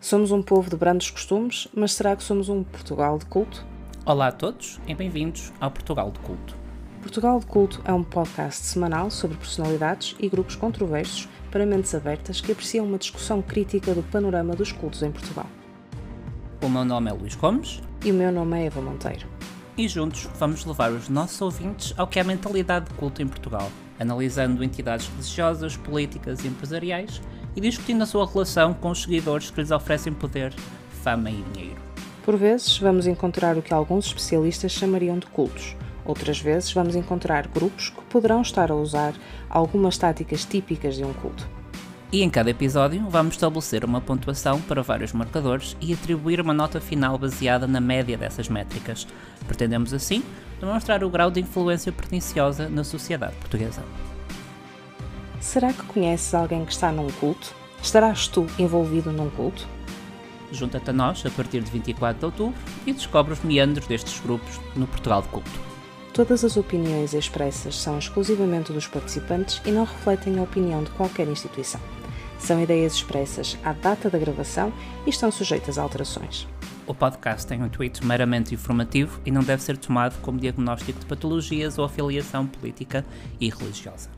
Somos um povo de brandos costumes, mas será que somos um Portugal de culto? Olá a todos e bem-vindos ao Portugal de Culto. Portugal de Culto é um podcast semanal sobre personalidades e grupos controversos para mentes abertas que apreciam uma discussão crítica do panorama dos cultos em Portugal. O meu nome é Luís Gomes E o meu nome é Eva Monteiro. e juntos vamos levar os nossos ouvintes ao que é a mentalidade de culto em Portugal, analisando entidades religiosas, políticas e empresariais e discutindo a sua relação com os seguidores que lhes oferecem poder, fama e dinheiro. Por vezes, vamos encontrar o que alguns especialistas chamariam de cultos. Outras vezes, vamos encontrar grupos que poderão estar a usar algumas táticas típicas de um culto. E em cada episódio vamos estabelecer uma pontuação para vários marcadores e atribuir uma nota final baseada na média dessas métricas. Pretendemos assim demonstrar o grau de influência perniciosa na sociedade portuguesa. Será que conheces alguém que está num culto? Estarás tu envolvido num culto? Junta-te a nós a partir de 24 de outubro e descobre os meandros destes grupos no Portugal de Culto. Todas as opiniões expressas são exclusivamente dos participantes e não refletem a opinião de qualquer instituição. São ideias expressas à data da gravação e estão sujeitas a alterações. O podcast tem um intuito meramente informativo e não deve ser tomado como diagnóstico de patologias ou afiliação política e religiosa.